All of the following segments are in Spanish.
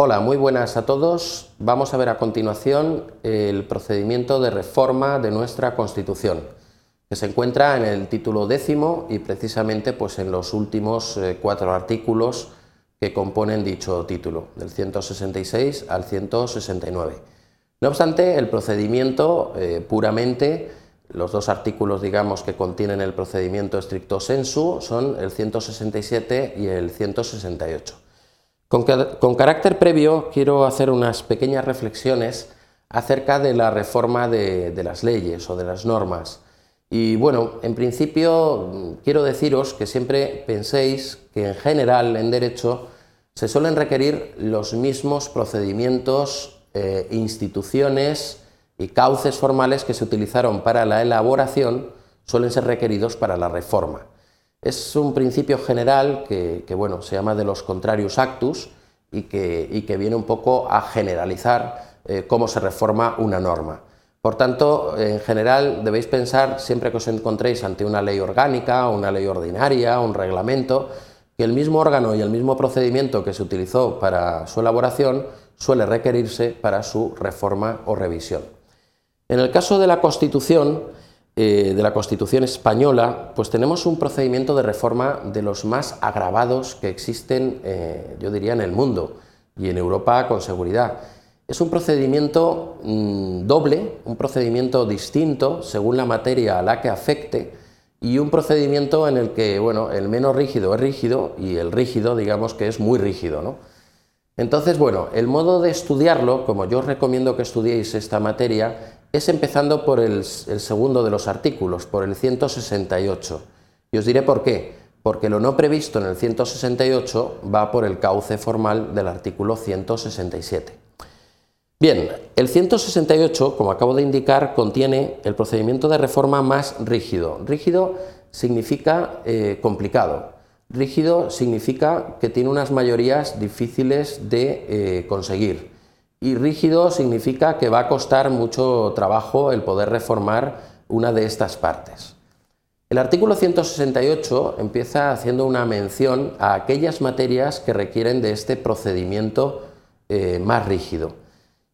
Hola, muy buenas a todos. Vamos a ver a continuación el procedimiento de reforma de nuestra Constitución, que se encuentra en el título décimo y precisamente pues, en los últimos eh, cuatro artículos que componen dicho título, del 166 al 169. No obstante, el procedimiento eh, puramente, los dos artículos digamos que contienen el procedimiento estricto sensu son el 167 y el 168. Con, carácter previo quiero hacer unas pequeñas reflexiones acerca de la reforma de, las leyes o de las normas. Y bueno, en principio quiero deciros que siempre penséis que en general en derecho se suelen requerir los mismos procedimientos eh, instituciones y cauces formales que se utilizaron para la elaboración suelen ser requeridos para la reforma. Es un principio general que, bueno, se llama de los contrarios actus y que, que viene un poco a generalizar eh, cómo se reforma una norma. Por tanto, en general debéis pensar, siempre que os encontréis ante una ley orgánica, una ley ordinaria, un reglamento, que el mismo órgano y el mismo procedimiento que se utilizó para su elaboración suele requerirse para su reforma o revisión. En el caso de la Constitución, eh, de la Constitución española, pues tenemos un procedimiento de reforma de los más agravados que existen, eh, yo diría, en el mundo y en Europa con seguridad. Es un procedimiento mm, doble, un procedimiento distinto según la materia a la que afecte y un procedimiento en el que, bueno, el menos rígido es rígido y el rígido, digamos que es muy rígido, ¿no? Entonces, bueno, el modo de estudiarlo, como yo os recomiendo que estudiéis esta materia, es empezando por el, segundo de los artículos, por el 168. Y os diré por qué. Porque lo no previsto en el 168 va por el cauce formal del artículo 167. Bien, el 168, como acabo de indicar, contiene el procedimiento de reforma más rígido. Rígido significa eh, complicado. Rígido significa que tiene unas mayorías difíciles de eh, conseguir. Y rígido significa que va a costar mucho trabajo el poder reformar una de estas partes. El artículo 168 empieza haciendo una mención a aquellas materias que requieren de este procedimiento eh, más rígido.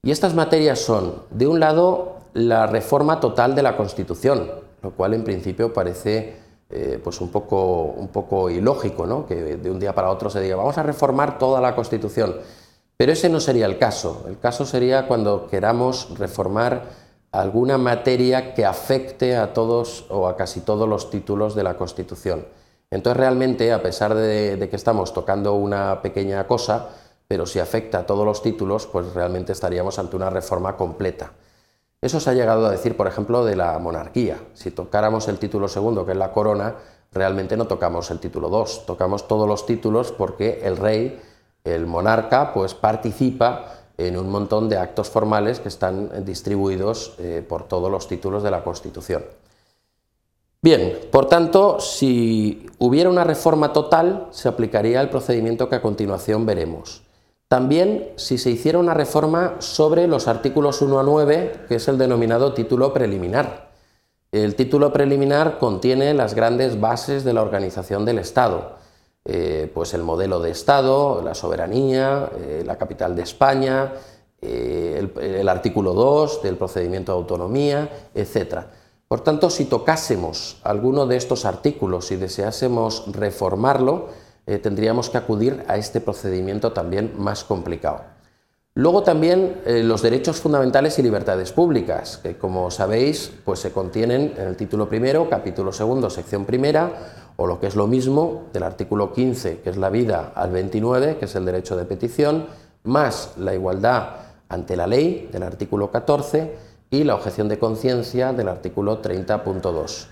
Y estas materias son, de un lado, la reforma total de la Constitución, lo cual en principio parece eh, pues un poco, un poco ilógico, ¿no? que de un día para otro se diga vamos a reformar toda la Constitución. Pero ese no sería el caso. El caso sería cuando queramos reformar alguna materia que afecte a todos o a casi todos los títulos de la Constitución. Entonces realmente, a pesar de, que estamos tocando una pequeña cosa, pero si afecta a todos los títulos, pues realmente estaríamos ante una reforma completa. Eso se ha llegado a decir, por ejemplo, de la monarquía. Si tocáramos el título segundo, que es la corona, realmente no tocamos el título 2, tocamos todos los títulos porque el rey, el monarca, pues participa en un montón de actos formales que están distribuidos eh, por todos los títulos de la Constitución. Bien, por tanto, si hubiera una reforma total, se aplicaría el procedimiento que a continuación veremos. También si se hiciera una reforma sobre los artículos 1 a 9, que es el denominado título preliminar. El título preliminar contiene las grandes bases de la organización del Estado, eh, pues el modelo de Estado, la soberanía, eh, la capital de España, eh, el, artículo 2 del procedimiento de autonomía, etc. Por tanto, si tocásemos alguno de estos artículos y deseásemos reformarlo, tendríamos que acudir a este procedimiento también más complicado. Luego también los derechos fundamentales y libertades públicas, que como sabéis pues se contienen en el título primero, capítulo segundo, sección primera, o lo que es lo mismo del artículo 15, que es la vida, al 29, que es el derecho de petición, más la igualdad ante la ley del artículo 14 y la objeción de conciencia del artículo 30.2.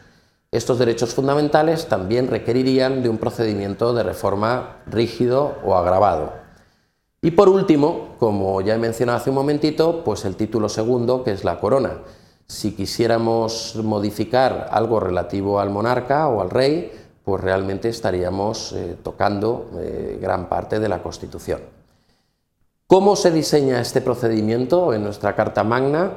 Estos derechos fundamentales también requerirían de un procedimiento de reforma rígido o agravado. Y por último, como ya he mencionado hace un momentito, pues el título segundo, que es la corona. Si quisiéramos modificar algo relativo al monarca o al rey, pues realmente estaríamos eh, tocando eh, gran parte de la Constitución. ¿Cómo se diseña este procedimiento en nuestra Carta Magna?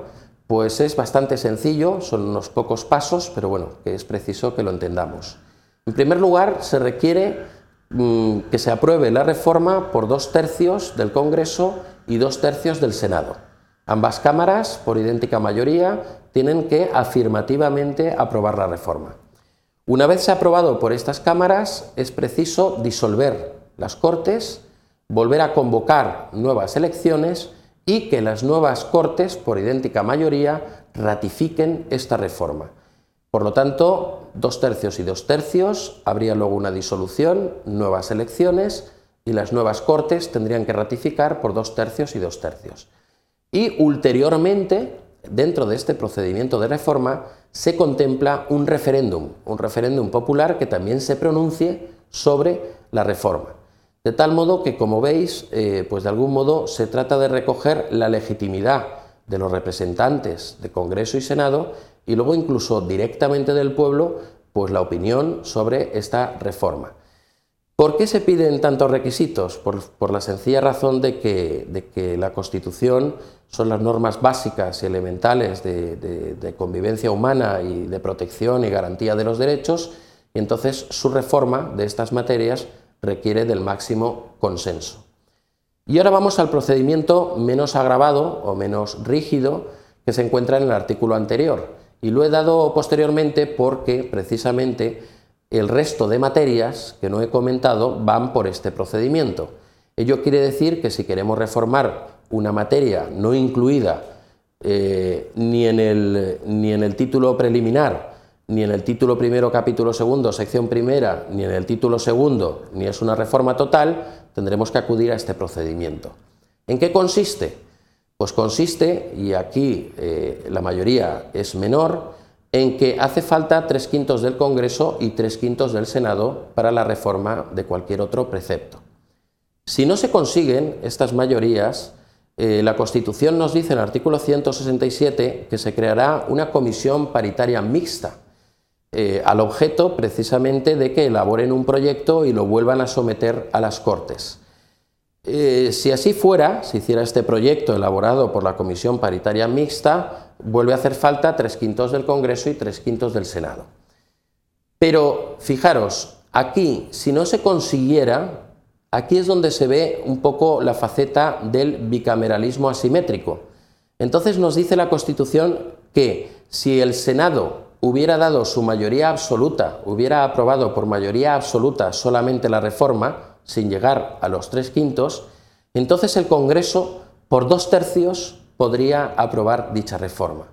Pues es bastante sencillo, son unos pocos pasos, pero bueno, que es preciso que lo entendamos. En primer lugar, se requiere mm, que se apruebe la reforma por dos tercios del Congreso y dos tercios del Senado. Ambas cámaras, por idéntica mayoría, tienen que afirmativamente aprobar la reforma. Una vez se ha aprobado por estas cámaras, es preciso disolver las Cortes, volver a convocar nuevas elecciones y que las nuevas Cortes, por idéntica mayoría, ratifiquen esta reforma. Por lo tanto, dos tercios y dos tercios, habría luego una disolución, nuevas elecciones y las nuevas Cortes tendrían que ratificar por dos tercios y dos tercios. Y ulteriormente, dentro de este procedimiento de reforma, se contempla un referéndum, un referéndum popular que también se pronuncie sobre la reforma. De tal modo que, como veis, eh, pues de algún modo se trata de recoger la legitimidad de los representantes de Congreso y Senado y luego incluso directamente del pueblo, pues la opinión sobre esta reforma. ¿Por qué se piden tantos requisitos? Por, la sencilla razón de que, la Constitución son las normas básicas y elementales de convivencia humana y de protección y garantía de los derechos, y entonces su reforma de estas materias requiere del máximo consenso. Y ahora vamos al procedimiento menos agravado o menos rígido que se encuentra en el artículo anterior. Y lo he dado posteriormente porque precisamente el resto de materias que no he comentado van por este procedimiento. Ello quiere decir que si queremos reformar una materia no incluida eh, ni, en el, ni en el título preliminar ni en el título primero, capítulo segundo, sección primera, ni en el título segundo, ni es una reforma total, tendremos que acudir a este procedimiento. ¿En qué consiste? Pues consiste, y aquí eh, la mayoría es menor, en que hace falta tres quintos del Congreso y tres quintos del Senado para la reforma de cualquier otro precepto. Si no se consiguen estas mayorías, eh, la Constitución nos dice en el artículo 167 que se creará una comisión paritaria mixta eh, al objeto precisamente de que elaboren un proyecto y lo vuelvan a someter a las Cortes. Eh, si así fuera, si hiciera este proyecto elaborado por la Comisión Paritaria Mixta, vuelve a hacer falta tres quintos del Congreso y tres quintos del Senado. Pero fijaros, aquí, si no se consiguiera, aquí es donde se ve un poco la faceta del bicameralismo asimétrico. Entonces nos dice la Constitución que si el Senado hubiera dado su mayoría absoluta, hubiera aprobado por mayoría absoluta solamente la reforma, sin llegar a los tres quintos, entonces el Congreso, por dos tercios, podría aprobar dicha reforma.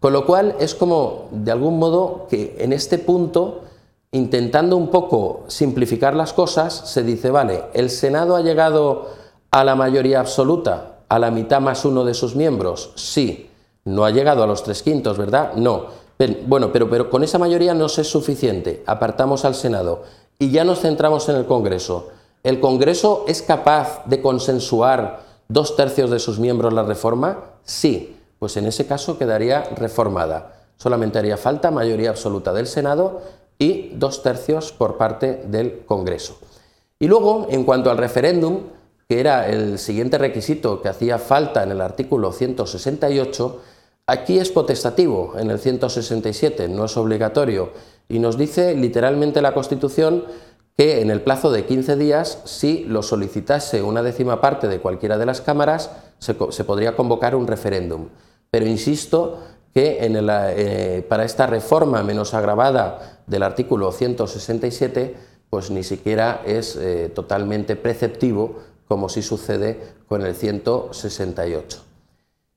Con lo cual es como, de algún modo, que en este punto, intentando un poco simplificar las cosas, se dice, vale, el Senado ha llegado a la mayoría absoluta, a la mitad más uno de sus miembros, sí. No ha llegado a los tres quintos, ¿verdad? No bueno, pero, pero con esa mayoría no es suficiente. Apartamos al Senado y ya nos centramos en el Congreso. ¿El Congreso es capaz de consensuar dos tercios de sus miembros la reforma? Sí, pues en ese caso quedaría reformada. Solamente haría falta mayoría absoluta del Senado y dos tercios por parte del Congreso. Y luego, en cuanto al referéndum, que era el siguiente requisito que hacía falta en el artículo 168, Aquí es potestativo, en el 167, no es obligatorio, y nos dice literalmente la Constitución que en el plazo de 15 días, si lo solicitase una décima parte de cualquiera de las cámaras, se, podría convocar un referéndum. Pero insisto que eh, para esta reforma menos agravada del artículo 167, pues ni siquiera es eh, totalmente preceptivo, como sí sucede con el 168.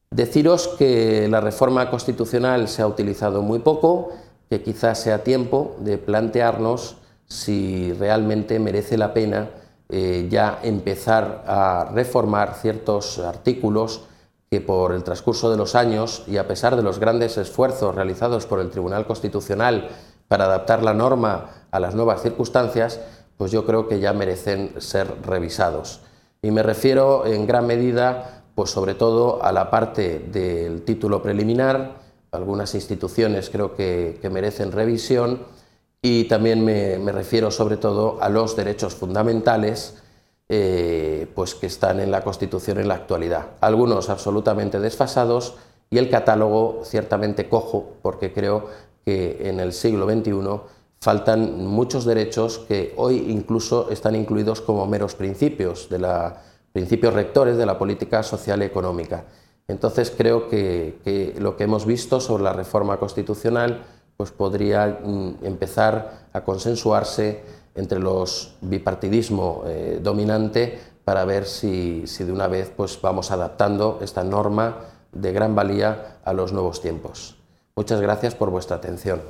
Deciros que la reforma constitucional se ha utilizado muy poco, que quizás sea tiempo de plantearnos si realmente merece la pena eh, ya empezar a reformar ciertos artículos que por el transcurso de los años y a pesar de los grandes esfuerzos realizados por el Tribunal Constitucional para adaptar la norma a las nuevas circunstancias, pues yo creo que ya merecen ser revisados. Y me refiero en gran medida pues sobre todo a la parte del título preliminar, algunas instituciones creo que, merecen revisión y también me, refiero sobre todo a los derechos fundamentales eh, pues que están en la Constitución en la actualidad. Algunos absolutamente desfasados y el catálogo ciertamente cojo porque creo que en el siglo XXI faltan muchos derechos que hoy incluso están incluidos como meros principios, de la, principios rectores de la política social y económica. Entonces creo que, lo que hemos visto sobre la reforma constitucional pues podría mm, empezar a consensuarse entre los bipartidismo eh, dominante para ver si, de una vez pues vamos adaptando esta norma de gran valía a los nuevos tiempos. Muchas gracias por vuestra atención.